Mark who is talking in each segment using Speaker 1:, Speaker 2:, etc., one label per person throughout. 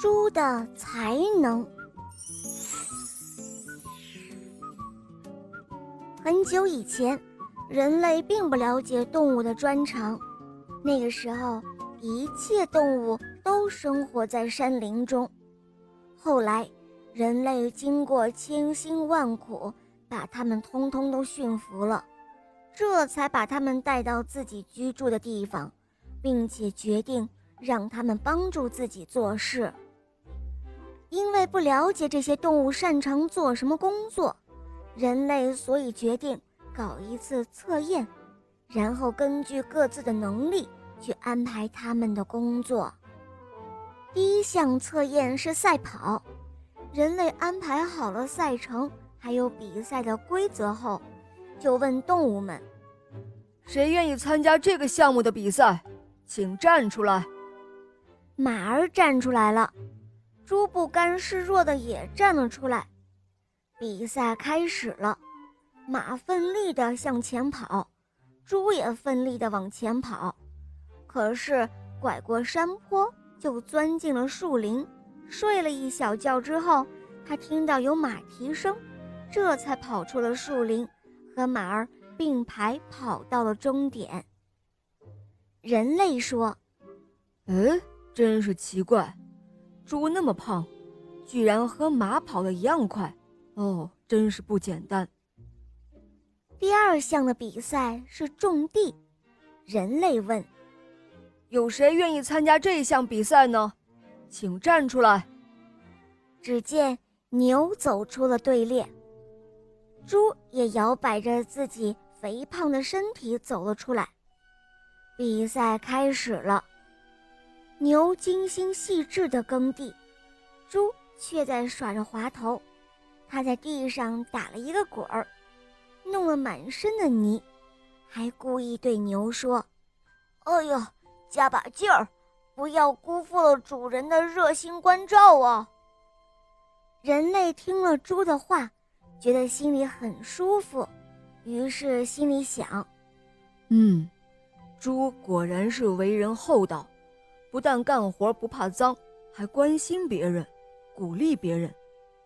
Speaker 1: 猪的才能。很久以前，人类并不了解动物的专长。那个时候，一切动物都生活在山林中。后来，人类经过千辛万苦，把它们通通都驯服了，这才把它们带到自己居住的地方，并且决定让它们帮助自己做事。因为不了解这些动物擅长做什么工作。人类所以决定搞一次测验，然后根据各自的能力去安排他们的工作。第一项测验是赛跑，人类安排好了赛程还有比赛的规则后，就问动物们：“
Speaker 2: 谁愿意参加这个项目的比赛？请站出来。”
Speaker 1: 马儿站出来了，猪不甘示弱的也站了出来。比赛开始了，马奋力地向前跑，猪也奋力地往前跑。可是拐过山坡，就钻进了树林，睡了一小觉之后，他听到有马蹄声，这才跑出了树林，和马儿并排跑到了终点。人类说：“
Speaker 2: 哎，真是奇怪，猪那么胖，居然和马跑得一样快。”哦，真是不简单。
Speaker 1: 第二项的比赛是种地，人类问：“
Speaker 2: 有谁愿意参加这项比赛呢？请站出来。”
Speaker 1: 只见牛走出了队列，猪也摇摆着自己肥胖的身体走了出来。比赛开始了，牛精心细致的耕地，猪却在耍着滑头。它在地上打了一个滚儿，弄了满身的泥，还故意对牛说：“哎呀，加把劲儿，不要辜负了主人的热心关照啊！”人类听了猪的话，觉得心里很舒服，于是心里想：“
Speaker 2: 嗯，猪果然是为人厚道，不但干活不怕脏，还关心别人，鼓励别人。”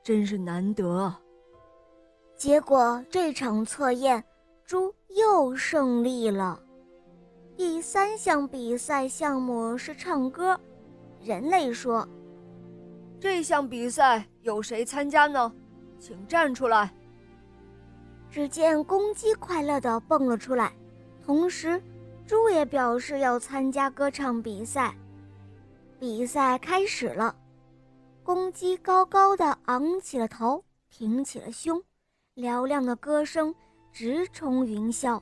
Speaker 2: 真是难得啊。
Speaker 1: 结果这场测验，猪又胜利了。第三项比赛项目是唱歌，人类说：“
Speaker 2: 这项比赛有谁参加呢？请站出来。”
Speaker 1: 只见公鸡快乐地蹦了出来，同时，猪也表示要参加歌唱比赛。比赛开始了。公鸡高高的昂起了头，挺起了胸，嘹亮的歌声直冲云霄。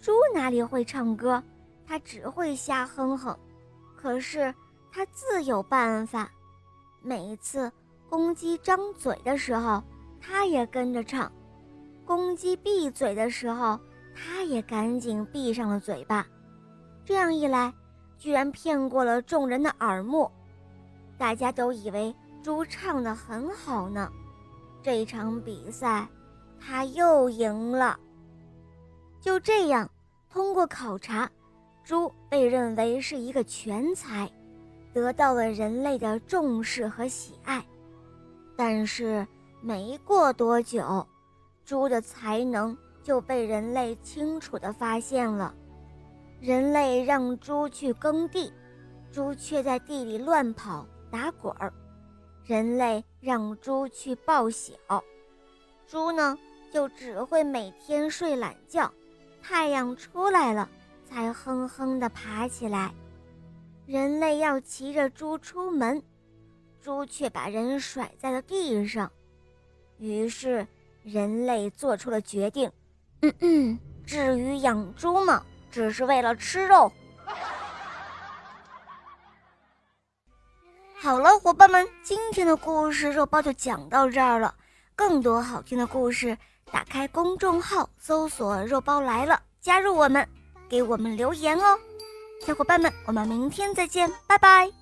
Speaker 1: 猪哪里会唱歌？它只会瞎哼哼。可是它自有办法。每次公鸡张嘴的时候，它也跟着唱；公鸡闭嘴的时候，它也赶紧闭上了嘴巴。这样一来，居然骗过了众人的耳目。大家都以为猪唱得很好呢，这场比赛他又赢了。就这样，通过考察，猪被认为是一个全才，得到了人类的重视和喜爱。但是没过多久，猪的才能就被人类清楚地发现了。人类让猪去耕地，猪却在地里乱跑。打滚儿，人类让猪去报晓，猪呢就只会每天睡懒觉，太阳出来了才哼哼地爬起来。人类要骑着猪出门，猪却把人甩在了地上。于是人类做出了决定：嗯嗯，至于养猪嘛，只是为了吃肉。好了，伙伴们，今天的故事肉包就讲到这儿了。更多好听的故事，打开公众号搜索“肉包来了”，加入我们，给我们留言哦。小伙伴们，我们明天再见，拜拜。